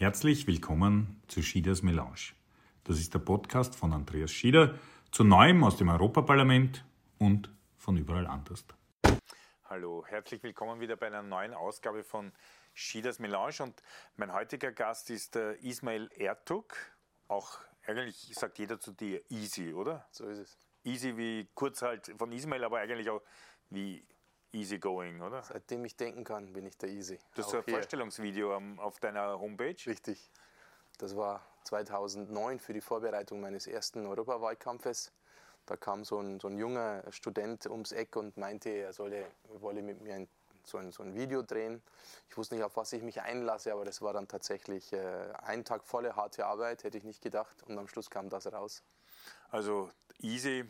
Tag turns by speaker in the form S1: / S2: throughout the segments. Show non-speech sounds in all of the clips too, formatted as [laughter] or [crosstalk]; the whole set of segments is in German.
S1: Herzlich willkommen zu Schieders Melange. Das ist der Podcast von Andreas Schieder zu Neuem aus dem Europaparlament und von überall anders.
S2: Hallo, herzlich willkommen wieder bei einer neuen Ausgabe von Schieders Melange und mein heutiger Gast ist äh, Ismail Ertug. Auch eigentlich sagt jeder zu dir easy, oder?
S3: So ist es.
S2: Easy wie kurz halt von Ismail, aber eigentlich auch wie easy going, oder?
S3: Seitdem ich denken kann, bin ich der Easy.
S2: Das ist ein
S3: hier.
S2: Vorstellungsvideo auf deiner Homepage.
S3: Richtig. Das war 2009 für die Vorbereitung meines ersten Europawahlkampfes. Da kam so ein, so ein junger Student ums Eck und meinte, er solle, wolle mit mir ein, so, ein, so ein Video drehen. Ich wusste nicht, auf was ich mich einlasse, aber das war dann tatsächlich äh, ein Tag volle harte Arbeit, hätte ich nicht gedacht. Und am Schluss kam das raus.
S2: Also easy.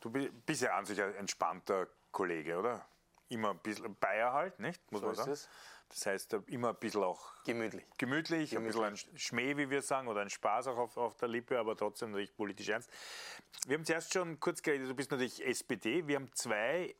S2: Du bi- bist ja an sich ein entspannter Kollege, oder? Immer ein bisschen Bayer halt, nicht? Muss
S3: So
S2: man sagen.
S3: es.
S2: Das heißt, äh, immer ein bisschen auch
S3: Gemütlich.
S2: gemütlich, ein bisschen ein Schmäh, wie wir sagen, oder ein Spaß auch auf, auf der Lippe, aber trotzdem natürlich politisch ernst. Wir haben zuerst schon kurz geredet, du bist natürlich SPD. Wir haben zwei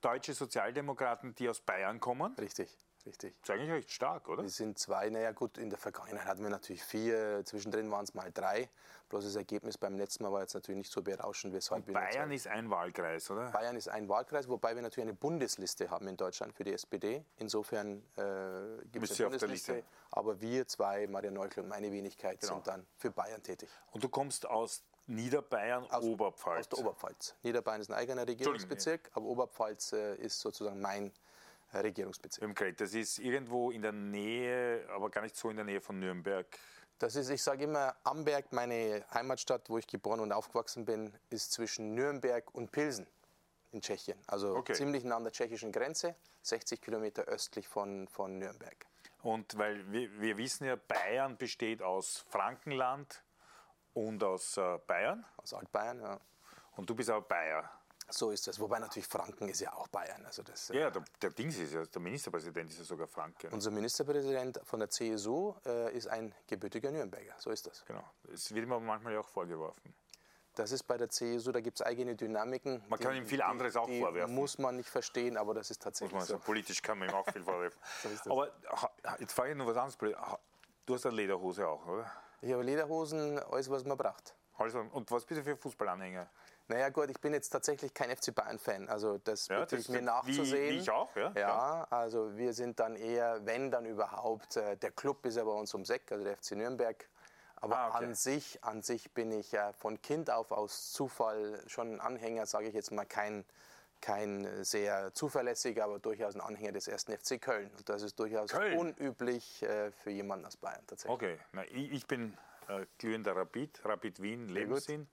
S2: deutsche Sozialdemokraten, die aus Bayern kommen.
S3: Richtig, richtig.
S2: Das ist eigentlich recht stark, oder?
S3: Wir sind zwei, naja gut, in der Vergangenheit hatten wir natürlich vier, zwischendrin waren es mal drei. Bloß das Ergebnis beim letzten Mal war jetzt natürlich nicht so berauschend, weshalb nur
S2: Bayern ist ein Wahlkreis, oder?
S3: Bayern ist ein Wahlkreis, wobei wir natürlich eine Bundesliste haben in Deutschland für die SPD. Insofern äh, gibt es eine
S2: auf der
S3: Bundesliste.
S2: Liste?
S3: Aber wir zwei, Maria Neuchel und meine Wenigkeit,
S2: Genau.
S3: sind dann für Bayern tätig.
S2: Und du kommst aus Niederbayern,
S3: Aus-
S2: Oberpfalz.
S3: Aus der Oberpfalz. Niederbayern ist ein eigener Regierungsbezirk, aber Oberpfalz äh, ist sozusagen mein Regierungsbezirk.
S2: Im Kret. Das ist irgendwo in der Nähe, aber gar nicht so in der Nähe von Nürnberg.
S3: Das ist, ich sage immer, Amberg, meine Heimatstadt, wo ich geboren und aufgewachsen bin, ist zwischen Nürnberg und Pilsen in Tschechien. Also
S2: Okay.
S3: ziemlich nah an der tschechischen Grenze, 60 Kilometer östlich von, von Nürnberg.
S2: Und weil wir, wir wissen ja, Bayern besteht aus Frankenland und aus äh, Bayern.
S3: Aus Altbayern, ja.
S2: Und du bist aber Bayer.
S3: So ist das. Wobei natürlich Franken ist ja auch Bayern. Also das, äh,
S2: Ja, der, der Dings ist ja, der Ministerpräsident ist ja sogar Franke.
S3: Unser Ministerpräsident von der CSU äh, ist ein gebürtiger Nürnberger. So ist das.
S2: Genau. Das wird ihm manchmal ja auch vorgeworfen.
S3: Das ist bei der CSU, da gibt es eigene Dynamiken.
S2: Man kann ihm viel anderes auch
S3: die
S2: vorwerfen.
S3: muss man nicht verstehen, aber das ist
S2: Muss
S3: tatsächlich
S2: man
S3: so.
S2: sagen. Politisch kann man ihm auch viel [laughs] vorwerfen.
S3: das.
S2: Aber jetzt frage ich noch was anderes. Du hast eine Lederhose auch, oder?
S3: Ich habe Lederhosen, alles, was man braucht.
S2: Also, und was bist du für Fußballanhänger?
S3: Naja gut, ich bin jetzt tatsächlich kein FC Bayern-Fan. Also das
S2: Ja,
S3: bitte
S2: das-
S3: ich mir
S2: wie-
S3: nachzusehen.
S2: wie ich auch, ja,
S3: Ja, also wir sind dann eher, wenn dann überhaupt, äh, der Club ist ja bei uns ums Eck, also der FC Nürnberg. Aber
S2: Ah, okay.
S3: an sich, an sich bin ich ja von Kind auf aus Zufall schon ein Anhänger, sage ich jetzt mal, kein, kein äh, sehr zuverlässiger, aber durchaus ein Anhänger des ersten FC Köln. Und das ist durchaus
S2: Köln?
S3: unüblich äh, für jemanden aus Bayern tatsächlich.
S2: Okay, Na, ich, ich bin äh, glühender Rapid, Rapid Wien. Lebenssinn.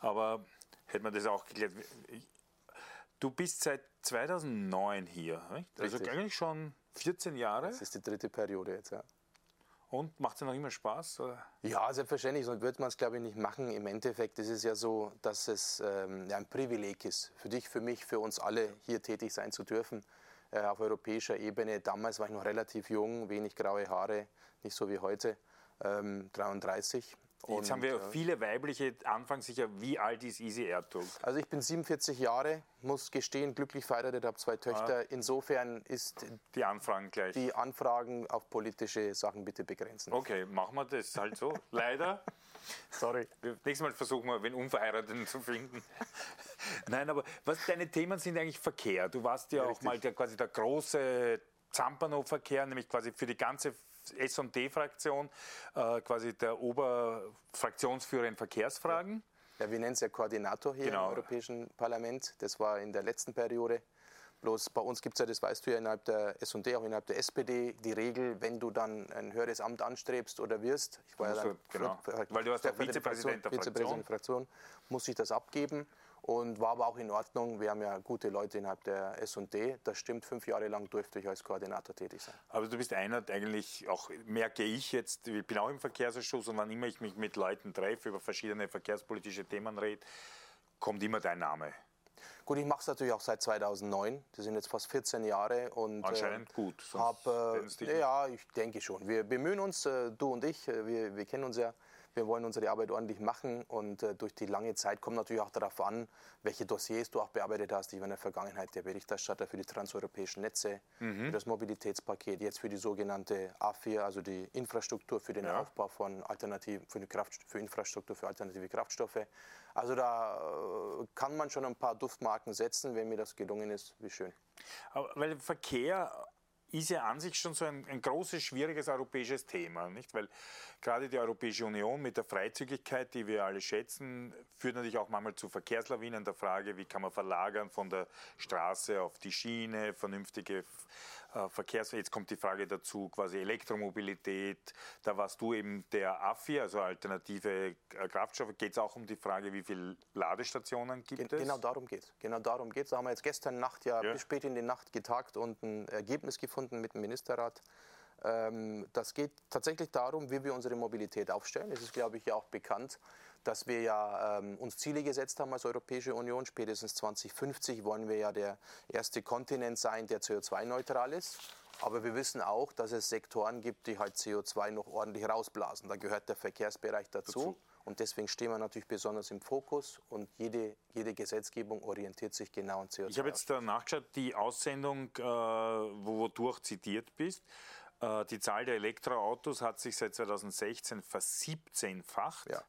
S2: Aber hätte man das auch geklärt. Du bist seit 2009 hier, nicht? also
S3: Richtig.
S2: eigentlich schon 14 Jahre.
S3: Das ist die dritte Periode jetzt, ja.
S2: Und macht es noch immer Spaß? Oder?
S3: Ja, selbstverständlich, sonst würde man es, glaube ich, nicht machen. Im Endeffekt ist es ja so, dass es ähm, ja, ein Privileg ist, für dich, für mich, für uns alle hier tätig sein zu dürfen, äh, auf europäischer Ebene. Damals war ich noch relativ jung, wenig graue Haare, nicht so wie heute, ähm, 33.
S2: Jetzt haben wir viele weibliche, anfangen sicher, wie alt ist Easy Ertug?
S3: Also ich bin 47 Jahre, muss gestehen, glücklich verheiratet, habe zwei Töchter. Insofern ist
S2: Die Anfragen gleich.
S3: die Anfragen auf politische Sachen bitte begrenzen.
S2: Okay, machen wir das halt so. Leider. [laughs]
S3: Sorry.
S2: Nächstes Mal versuchen wir, wen Unverheirateten zu finden. Nein, aber was deine Themen sind eigentlich Verkehr. Du warst ja, auch mal der, quasi der große Zampano-Verkehr, nämlich quasi für die ganze SD-Fraktion, äh, quasi der Oberfraktionsführer in Verkehrsfragen.
S3: Ja, wir nennen es ja Koordinator hier
S2: Genau.
S3: im Europäischen Parlament. Das war in der letzten Periode. Bloß bei uns gibt es ja, das weißt du ja, innerhalb der SD, auch innerhalb der SPD, die Regel, wenn du dann ein höheres Amt anstrebst oder wirst, ich war ja
S2: du-
S3: dann
S2: genau.
S3: Ver-
S2: Weil du warst
S3: stellvertretender
S2: Vizepräsident der
S3: Vizepräsident der Fraktion, muss ich das abgeben und war aber auch in Ordnung. Wir haben ja gute Leute innerhalb der SD. Das stimmt, fünf Jahre lang durfte ich als Koordinator tätig sein.
S2: Aber du bist einer, eigentlich auch, merke ich jetzt, ich bin auch im Verkehrsausschuss und wann immer ich mich mit Leuten treffe, über verschiedene verkehrspolitische Themen rede, kommt immer dein Name.
S3: Gut, ich mache es natürlich auch seit 2009. Das sind jetzt fast 14 Jahre. Und,
S2: Anscheinend
S3: äh,
S2: gut, sonst
S3: Hab, äh, ja, ich denke schon. Wir bemühen uns, äh, du und ich, äh, wir, wir kennen uns ja. Wir wollen unsere Arbeit ordentlich machen und äh, durch die lange Zeit kommt natürlich auch darauf an, welche Dossiers du auch bearbeitet hast. Ich war in der Vergangenheit der Berichterstatter für die transeuropäischen Netze, mhm. für das Mobilitätspaket, jetzt für die sogenannte A4, also die Infrastruktur für den ja. Aufbau von Alternativen, für, Kraft, für Infrastruktur für alternative Kraftstoffe. Also da äh, kann man schon ein paar Duftmarken setzen, wenn mir das gelungen ist. Wie schön.
S2: Aber weil Verkehr ist ja an sich schon so ein, ein, großes, schwieriges europäisches Thema, nicht? Weil gerade die Europäische Union mit der Freizügigkeit, die wir alle schätzen, führt natürlich auch manchmal zu Verkehrslawinen der Frage, wie kann man verlagern von der Straße auf die Schiene, vernünftige Verkehrs... Jetzt kommt die Frage dazu, quasi Elektromobilität. Da warst du eben der AFI, also alternative äh, Kraftstoffe. Geht es auch um die Frage, wie viele Ladestationen gibt Gen
S3: es? Genau darum geht es. Genau darum geht Da haben wir jetzt gestern Nacht ja, ja, bis spät in die Nacht getagt und ein Ergebnis gefunden mit dem Ministerrat. Ähm, das geht tatsächlich darum, wie wir unsere Mobilität aufstellen. Es ist, glaube ich, ja auch bekannt, dass wir ja ähm, uns Ziele gesetzt haben als Europäische Union. Spätestens 2050 wollen wir ja der erste Kontinent sein, der CO2-neutral ist. Aber wir wissen auch, dass es Sektoren gibt, die halt CO2 noch ordentlich rausblasen. Da gehört der Verkehrsbereich dazu. dazu. Und deswegen stehen wir natürlich besonders im Fokus und jede, jede Gesetzgebung orientiert sich genau an CO2.
S2: Ich habe jetzt nachgeschaut, die Aussendung, äh, wo du auch zitiert bist, äh, die Zahl der Elektroautos hat sich seit 2016 versiebzehnfacht. Ja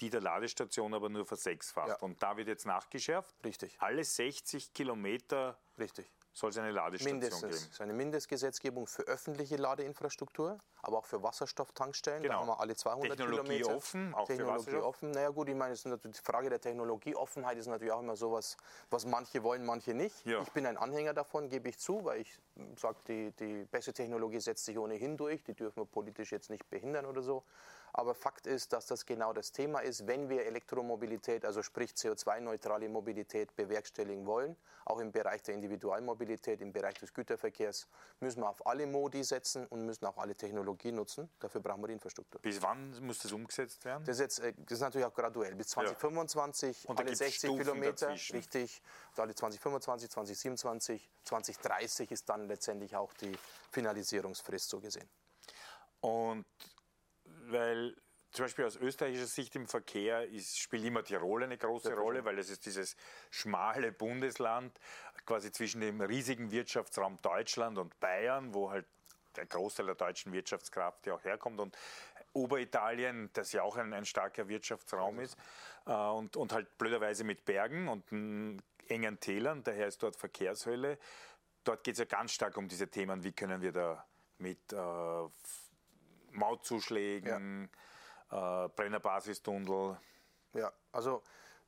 S2: die der Ladestation aber nur versechsfacht. Ja. Und da wird jetzt nachgeschärft.
S3: Richtig.
S2: Alle 60 Kilometer
S3: Richtig.
S2: soll es eine Ladestation
S3: Mindestens.
S2: geben.
S3: Das ist eine Mindestgesetzgebung für öffentliche Ladeinfrastruktur, aber auch für Wasserstofftankstellen.
S2: Genau.
S3: Da haben wir alle 200
S2: Technologie
S3: Kilometer.
S2: offen, auch
S3: Technologie
S2: für
S3: offen. Naja gut, ich meine, die Frage der Technologieoffenheit ist natürlich auch immer sowas, was manche wollen, manche nicht. Ja. Ich bin ein Anhänger davon, gebe ich zu, weil ich sage, die, die beste Technologie setzt sich ohnehin durch. Die dürfen wir politisch jetzt nicht behindern oder so. Aber Fakt ist, dass das genau das Thema ist, wenn wir Elektromobilität, also sprich CO2-neutrale Mobilität bewerkstelligen wollen, auch im Bereich der Individualmobilität, im Bereich des Güterverkehrs, müssen wir auf alle Modi setzen und müssen auch alle Technologien nutzen. Dafür brauchen wir die Infrastruktur.
S2: Bis wann muss das umgesetzt werden?
S3: Das ist, jetzt, äh, das ist natürlich auch graduell. Bis 2025, ja. alle 60 Stufen Kilometer, dazwischen. richtig. Alle 2025, 2027, 2030 ist dann letztendlich auch die Finalisierungsfrist so gesehen.
S2: Und weil zum Beispiel aus österreichischer Sicht im Verkehr ist, spielt immer Tirol eine große Rolle, weil es ist dieses schmale Bundesland quasi zwischen dem riesigen Wirtschaftsraum Deutschland und Bayern, wo halt der Großteil der deutschen Wirtschaftskraft ja auch herkommt und Oberitalien, das ja auch ein, ein starker Wirtschaftsraum ist äh, und, und halt blöderweise mit Bergen und engen Tälern, daher ist dort Verkehrshölle. Dort geht es ja ganz stark um diese Themen, wie können wir da mit äh, Mautzuschlägen, ja. äh, Brennerbasistunnel.
S3: Ja, also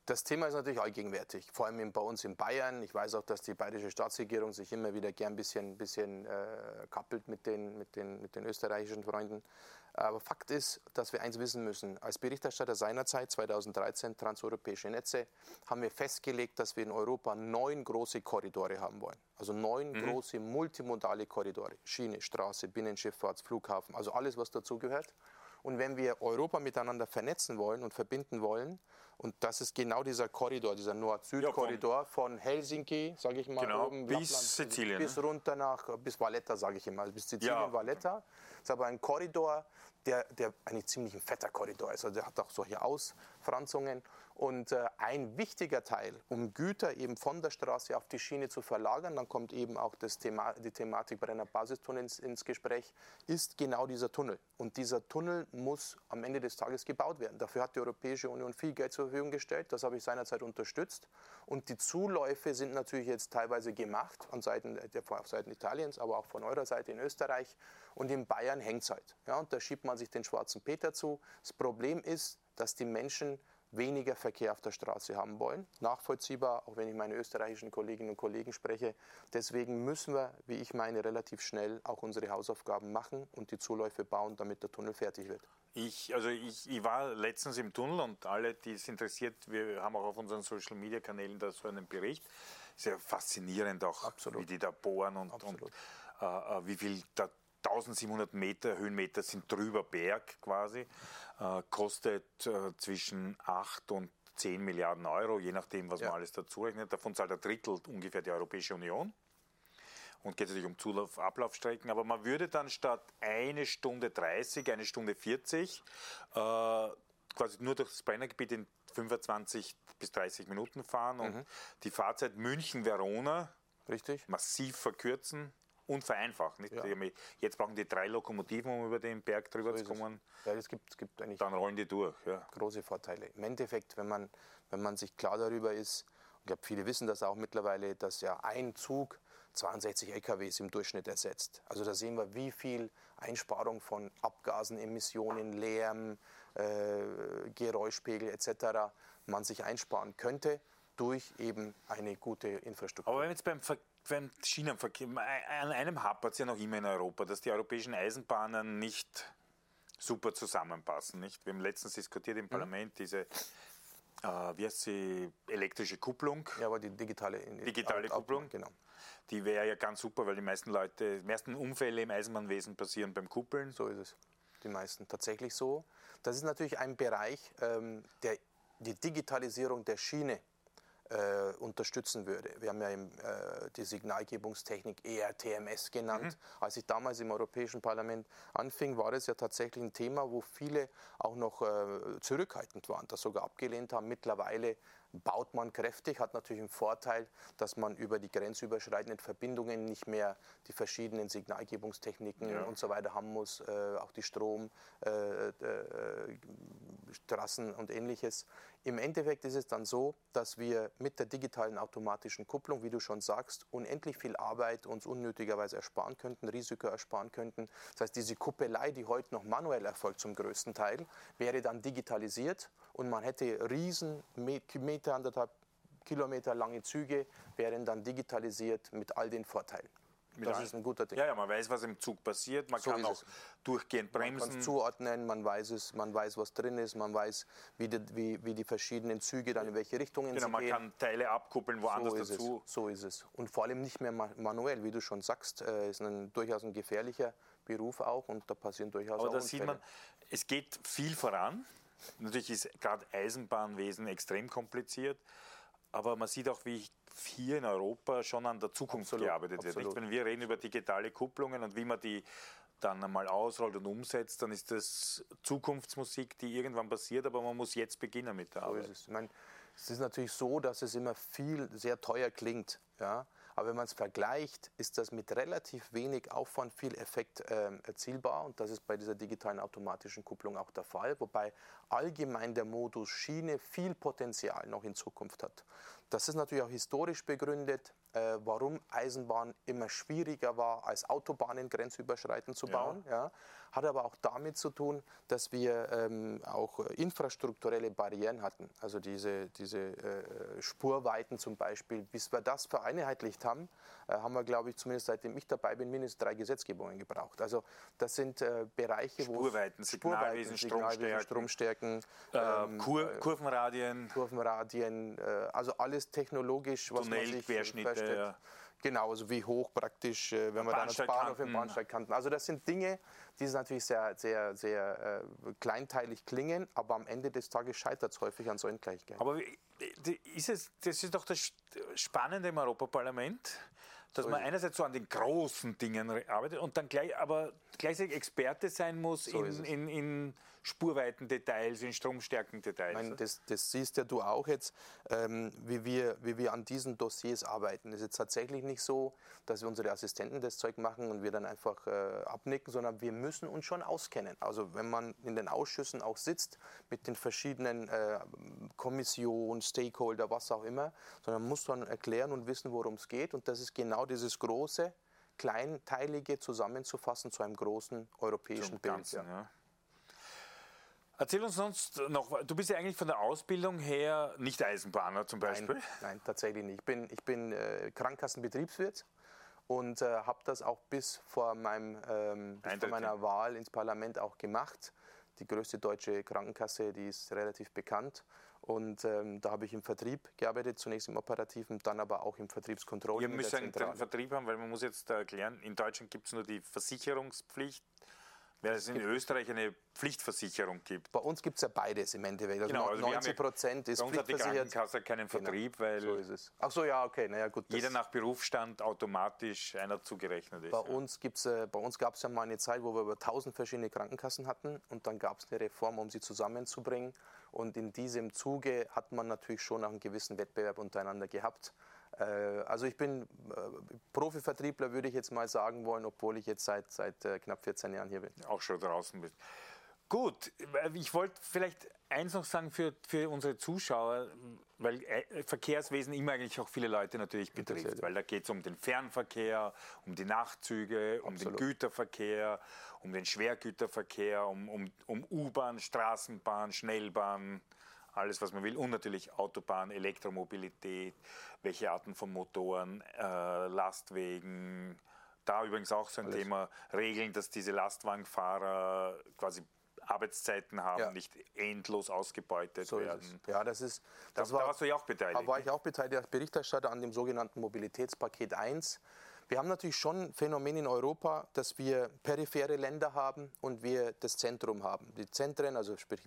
S3: das Thema ist natürlich allgegenwärtig, vor allem bei uns in Bayern. Ich weiß auch, dass die bayerische Staatsregierung sich immer wieder gern ein bisschen, bisschen äh, kappelt mit den, mit, den, mit den österreichischen Freunden. Aber Fakt ist, dass wir eins wissen müssen. Als Berichterstatter seinerzeit, 2013, transeuropäische Netze, haben wir festgelegt, dass wir in Europa neun große Korridore haben wollen. Also neun mhm. große multimodale Korridore. Schiene, Straße, Binnenschifffahrt, Flughafen, also alles, was dazugehört. Und wenn wir Europa miteinander vernetzen wollen und verbinden wollen, und das ist genau dieser Korridor, dieser Nord-Süd-Korridor ja, von Helsinki, sage ich mal,
S2: genau, oben, bis Lappland, Sizilien.
S3: Bis runter nach, bis Valletta, sage ich immer, bis Sizilien, ja. Valletta. Das ist aber ein Korridor, der, der eigentlich ziemlich ein fetter Korridor ist. Also der hat auch solche Ausfranzungen. Und äh, ein wichtiger Teil, um Güter eben von der Straße auf die Schiene zu verlagern, dann kommt eben auch das Thema, die Thematik Brenner Basistunnel ins, ins, Gespräch, ist genau dieser Tunnel. Und dieser Tunnel muss am Ende des Tages gebaut werden. Dafür hat die Europäische Union viel Geld zur Verfügung gestellt. Das habe ich seinerzeit unterstützt. Und die Zuläufe sind natürlich jetzt teilweise gemacht, an Seiten, auf Seiten Italiens, aber auch von eurer Seite in Österreich. Und in Bayern hängt es halt. Ja, und da schiebt man sich den schwarzen Peter zu. Das Problem ist, dass die Menschen weniger Verkehr auf der Straße haben wollen. Nachvollziehbar, auch wenn ich meine österreichischen Kolleginnen und Kollegen spreche. Deswegen müssen wir, wie ich meine, relativ schnell auch unsere Hausaufgaben machen und die Zuläufe bauen, damit der Tunnel fertig wird.
S2: Ich, also ich, ich war letztens im Tunnel und alle, die es interessiert, wir haben auch auf unseren Social Media Kanälen da so einen Bericht. Sehr faszinierend auch, Absolut. wie die da bohren und, und äh, äh wie viel da 1700 Meter Höhenmeter sind drüber Berg quasi, kostet äh, zwischen 8 und 10 Milliarden Euro, je nachdem, was ja. man alles dazu rechnet. Davon zahlt ein Drittel ungefähr die Europäische Union. und geht natürlich um Zulauf, Ablaufstrecken, aber man würde dann statt eine Stunde 30, eine Stunde 40 äh, quasi nur durch das Brennergebiet in 25 bis 30 Minuten fahren und mhm. die Fahrzeit München-Verona massiv verkürzen und vereinfachen. Ja. Jetzt brauchen die drei Lokomotiven, um über den Berg drüber so zu kommen.
S3: Ja, es gibt, es gibt eigentlich
S2: Dann rollen die durch. Ja.
S3: Große Vorteile. Im Endeffekt, wenn man, wenn man sich klar darüber ist, ich glaube, viele wissen das auch mittlerweile, dass ja ein Zug 62 LKWs im Durchschnitt ersetzt. Also da sehen wir, wie viel Einsparung von Abgasen, Emissionen, Lärm, äh, Geräuschpegel etc. man sich einsparen könnte durch eben eine gute Infrastruktur.
S2: Aber wenn jetzt beim, Ver beim Schienenverkehr, an einem hapert es ja noch immer in Europa, dass die europäischen Eisenbahnen nicht super zusammenpassen. Nicht? Wir haben letztens diskutiert im mhm. Parlament diese äh, wie heißt sie, elektrische Kupplung.
S3: Ja, aber die digitale,
S2: digitale Kupplung. Genau. Die wäre ja ganz super, weil die meisten Leute, die meisten Unfälle im Eisenbahnwesen passieren beim Kuppeln.
S3: So ist es. Die meisten tatsächlich so. Das ist natürlich ein Bereich, ähm, der die Digitalisierung der Schiene äh, unterstützen würde. Wir haben ja im, äh, die Signalgebungstechnik ERTMS genannt. Mhm. Als ich damals im Europäischen Parlament anfing, war es ja tatsächlich ein Thema, wo viele auch noch äh, zurückhaltend waren, das sogar abgelehnt haben. Mittlerweile baut man kräftig, hat natürlich einen Vorteil, dass man über die grenzüberschreitenden Verbindungen nicht mehr die verschiedenen Signalgebungstechniken ja. und so weiter haben muss, äh, auch die Stromstraßen äh, äh, und ähnliches. Im Endeffekt ist es dann so, dass wir mit der digitalen automatischen Kupplung, wie du schon sagst, unendlich viel Arbeit uns unnötigerweise ersparen könnten, Risiko ersparen könnten. Das heißt, diese Kuppelei, die heute noch manuell erfolgt zum größten Teil, wäre dann digitalisiert und man hätte riesen Meter, anderthalb Kilometer lange Züge, wären dann digitalisiert mit all den Vorteilen.
S2: das ist ein guter Ding. Ja, ja, man weiß, was im Zug passiert, man so kann auch es. durchgehend bremsen. Man kann
S3: es zuordnen, man weiß es, man weiß, was drin ist, man weiß, wie die, wie, wie die verschiedenen Züge dann in welche Richtungen
S2: genau,
S3: sie
S2: gehen.
S3: Genau,
S2: man kann Teile abkuppeln, woanders so dazu.
S3: Es. So ist es. Und vor allem nicht mehr manuell, wie du schon sagst, äh, ist ein, durchaus ein gefährlicher Beruf auch und da passieren durchaus
S2: Aber
S3: auch
S2: da sieht man, es geht viel voran. Natürlich ist gerade Eisenbahnwesen extrem kompliziert, aber man sieht auch, wie hier in Europa schon an der Zukunft absolut, gearbeitet absolut. wird. Nicht? Wenn wir reden über digitale Kupplungen und wie man die dann einmal ausrollt und umsetzt, dann ist das Zukunftsmusik, die irgendwann passiert, aber man muss jetzt beginnen mit der so Arbeit.
S3: Ist es. Ich meine, es ist natürlich so, dass es immer viel sehr teuer klingt. Ja? Aber wenn man es vergleicht, ist das mit relativ wenig Aufwand viel Effekt äh, erzielbar. Und das ist bei dieser digitalen automatischen Kupplung auch der Fall. Wobei allgemein der Modus Schiene viel Potenzial noch in Zukunft hat. Das ist natürlich auch historisch begründet, äh, warum Eisenbahn immer schwieriger war, als Autobahnen grenzüberschreitend zu bauen. Ja. Ja. Hat aber auch damit zu tun, dass wir ähm, auch infrastrukturelle Barrieren hatten. Also diese, diese äh, Spurweiten zum Beispiel. Bis wir das vereinheitlicht haben, äh, haben wir, glaube ich, zumindest seitdem ich dabei bin, mindestens drei Gesetzgebungen gebraucht. Also das sind äh, Bereiche,
S2: wo Spurweiten, Signalwesen, Stromstärken,
S3: Stromstärken
S2: äh, ähm, Kur äh, Kurvenradien,
S3: Kurvenradien, also alles technologisch,
S2: was Tunnel, man sich Querschnitte, ja.
S3: Genau, also wie hoch praktisch, wenn wir dann das Bahnhof im Bahnsteigkanten. Also das sind Dinge, die natürlich sehr, sehr, sehr äh, kleinteilig klingen, aber am Ende des Tages scheitert es häufig an solchen Gleichgewichten.
S2: Aber ist es, das ist doch das Spannende im Europaparlament, dass so man einerseits so an den großen Dingen arbeitet und dann gleich, aber gleichzeitig Experte sein muss so in, in, in Spurweiten-Details, in Stromstärken-Details.
S3: Meine, das, das, siehst ja du auch jetzt, ähm, wie, wir, wie wir an diesen Dossiers arbeiten. Es ist jetzt tatsächlich nicht so, dass wir unsere Assistenten das Zeug machen und wir dann einfach äh, abnicken, sondern wir müssen uns schon auskennen. Also wenn man in den Ausschüssen auch sitzt mit den verschiedenen äh, Kommissionen, Stakeholder, was auch immer, sondern muss dann erklären und wissen, worum es geht. Und das ist genau dieses große, kleinteilige zusammenzufassen zu einem großen europäischen Bild. Ganzen, ja. Ja.
S2: Erzähl uns sonst noch, du bist ja eigentlich von der Ausbildung her nicht Eisenbahner zum Beispiel.
S3: Nein, nein tatsächlich nicht. Ich bin, ich bin äh, Krankenkassenbetriebswirt und äh, habe das auch bis vor, meinem, ähm, bis vor meiner Wahl ins Parlament auch gemacht. Die größte deutsche Krankenkasse, die ist relativ bekannt. Und ähm, da habe ich im Vertrieb gearbeitet, zunächst im Operativen, dann aber auch im Vertriebskontrolle.
S2: Ihr müsst einen Vertrieb haben, weil man muss jetzt erklären, in Deutschland gibt es nur die Versicherungspflicht Weil es in Österreich eine Pflichtversicherung gibt.
S3: Bei uns gibt es ja beides im Endeffekt. Also
S2: Genau, also wir haben
S3: 90 Prozent
S2: Bei
S3: ist
S2: uns hat die
S3: pflichtversichert.
S2: Krankenkasse keinen Vertrieb, weil
S3: So ist es. Ach so, ja, okay. Naja, gut.
S2: jeder nach Berufsstand automatisch einer zugerechnet ist.
S3: Bei
S2: ja.
S3: uns, gibt's, äh, bei uns gab es ja mal eine Zeit, wo wir über 1000 verschiedene Krankenkassen hatten und dann gab es eine Reform, um sie zusammenzubringen. Und in diesem Zuge hat man natürlich schon auch einen gewissen Wettbewerb untereinander gehabt. Äh, also ich bin äh, Profivertriebler, würde ich jetzt mal sagen wollen, obwohl ich jetzt seit, seit äh, knapp 14 Jahren hier bin.
S2: auch schon draußen bist. Gut, ich wollte vielleicht eins noch sagen für, für unsere Zuschauer, weil Verkehrswesen immer eigentlich auch viele Leute natürlich betrifft, weil da geht es um den Fernverkehr, um die Nachtzüge, um
S3: Absolut.
S2: den Güterverkehr, um den Schwergüterverkehr, um, um, um U-Bahn, Straßenbahn, Schnellbahn, alles was man will und natürlich Autobahn, Elektromobilität, welche Arten von Motoren, äh, Lastwegen, da übrigens auch so ein Thema, Regeln, dass diese Lastwagenfahrer quasi Arbeitszeiten haben,
S3: Ja.
S2: nicht endlos ausgebeutet
S3: So
S2: werden.
S3: Ja, das ist. Das
S2: da, da warst du ja auch beteiligt.
S3: Da war ich auch beteiligt als Berichterstatter an dem sogenannten Mobilitätspaket 1. Wir haben natürlich schon ein Phänomen in Europa, dass wir periphere Länder haben und wir das Zentrum haben. Die Zentren, also sprich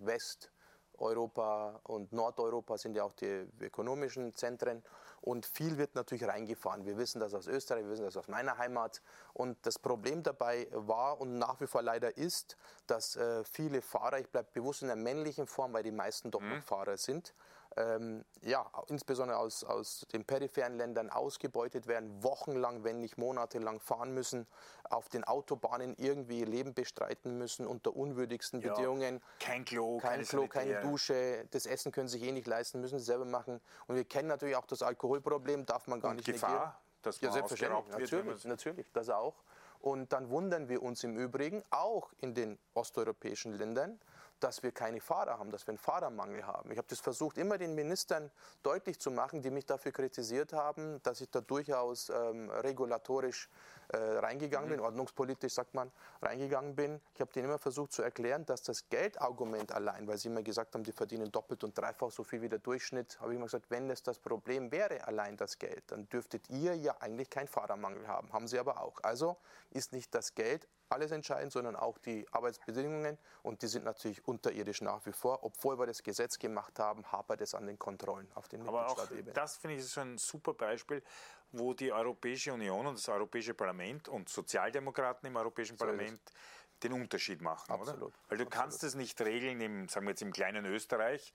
S3: Westeuropa und Nordeuropa sind ja auch die ökonomischen Zentren. Und viel wird natürlich reingefahren. Wir wissen das aus Österreich, wir wissen das aus meiner Heimat. Und das Problem dabei war und nach wie vor leider ist, dass äh, viele Fahrer, ich bleibe bewusst in der männlichen Form, weil die meisten doch noch Fahrer sind, ähm, ja, insbesondere aus, aus den peripheren Ländern ausgebeutet werden, wochenlang, wenn nicht monatelang fahren müssen, auf den Autobahnen irgendwie ihr Leben bestreiten müssen unter unwürdigsten
S2: Ja.
S3: Bedingungen.
S2: Kein Klo,
S3: kein
S2: keine
S3: Klo, keine. Dusche, das Essen können sie sich eh nicht leisten, müssen sie selber machen. Und wir kennen natürlich auch das Alkoholproblem, darf man gar
S2: Und
S3: nicht
S2: Gefahr,
S3: negieren.
S2: dass
S3: ja,
S2: man
S3: selbstverständlich,
S2: ausgeraubt wird,
S3: natürlich, natürlich, das auch. Und dann wundern wir uns im Übrigen auch in den osteuropäischen Ländern, dass wir keine Fahrer haben, dass wir einen Fahrermangel haben. Ich habe das versucht, immer den Ministern deutlich zu machen, die mich dafür kritisiert haben, dass ich da durchaus ähm, regulatorisch äh, reingegangen bin, ordnungspolitisch sagt man, reingegangen bin. Ich habe denen immer versucht zu erklären, dass das Geldargument allein, weil sie immer gesagt haben, die verdienen doppelt und dreifach so viel wie der Durchschnitt, habe ich immer gesagt, wenn es das Problem wäre, allein das Geld, dann dürftet ihr ja eigentlich keinen Fahrermangel haben. Haben sie aber auch. Also ist nicht das Geld alles entscheidend, sondern auch die Arbeitsbedingungen und die sind natürlich unterirdisch nach wie vor. Obwohl wir das Gesetz gemacht haben, hapert es an den Kontrollen auf den
S2: Aber auch das finde ich ist so ein super Beispiel, wo die Europäische Union und das Europäische Parlament und Sozialdemokraten im Europäischen
S3: es.
S2: Parlament den Unterschied machen,
S3: Absolut,
S2: oder? Weil du
S3: absolut.
S2: kannst es nicht regeln im, sagen wir jetzt im kleinen Österreich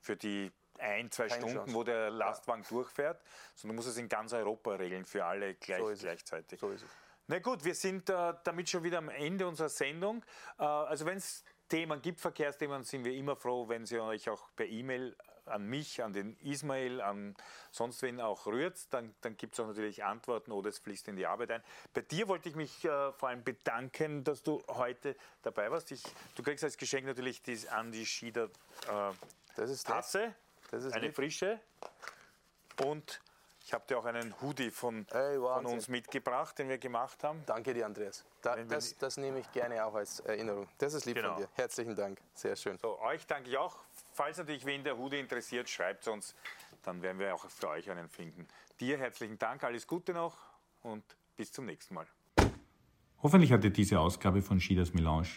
S2: für die ein, zwei
S3: Keine
S2: Stunden,
S3: Chance.
S2: wo der Lastwagen durchfährt, sondern du musst es in ganz Europa regeln für alle gleich,
S3: So ist es.
S2: gleichzeitig.
S3: So ist es.
S2: Na gut, wir sind äh, damit schon wieder am Ende unserer Sendung. Äh, also wenn es Themen gibt, Verkehrsthemen, sind wir immer froh, wenn Sie euch auch per E-Mail an mich, an den Ismail, an sonst wen auch rührt, dann, dann gibt es auch natürlich Antworten oder es fließt in die Arbeit ein. Bei dir wollte ich mich äh, vor allem bedanken, dass du heute dabei warst. Ich, du kriegst als Geschenk natürlich die Andi Schieder äh,
S3: Das ist.
S2: Tasse,
S3: Das ist
S2: eine
S3: lieb.
S2: frische und ich habe dir auch einen Hoodie von,
S3: Ey,
S2: von uns mitgebracht, den wir gemacht haben.
S3: Danke dir, Andreas. Da, das, das nehme ich gerne auch als Erinnerung. Das ist lieb
S2: Genau.
S3: von dir. Herzlichen Dank. Sehr schön.
S2: So, euch danke ich auch. Falls natürlich wen der Hude interessiert, schreibt uns. Dann werden wir auch für euch einen finden. Dir herzlichen Dank, alles Gute noch und bis zum nächsten Mal.
S1: Hoffentlich hat dir diese Ausgabe von Schieders Melange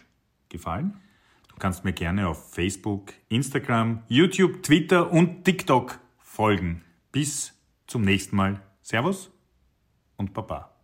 S1: gefallen. Du kannst mir gerne auf Facebook, Instagram, YouTube, Twitter und TikTok folgen. Bis zum nächsten Mal. Servus und Baba.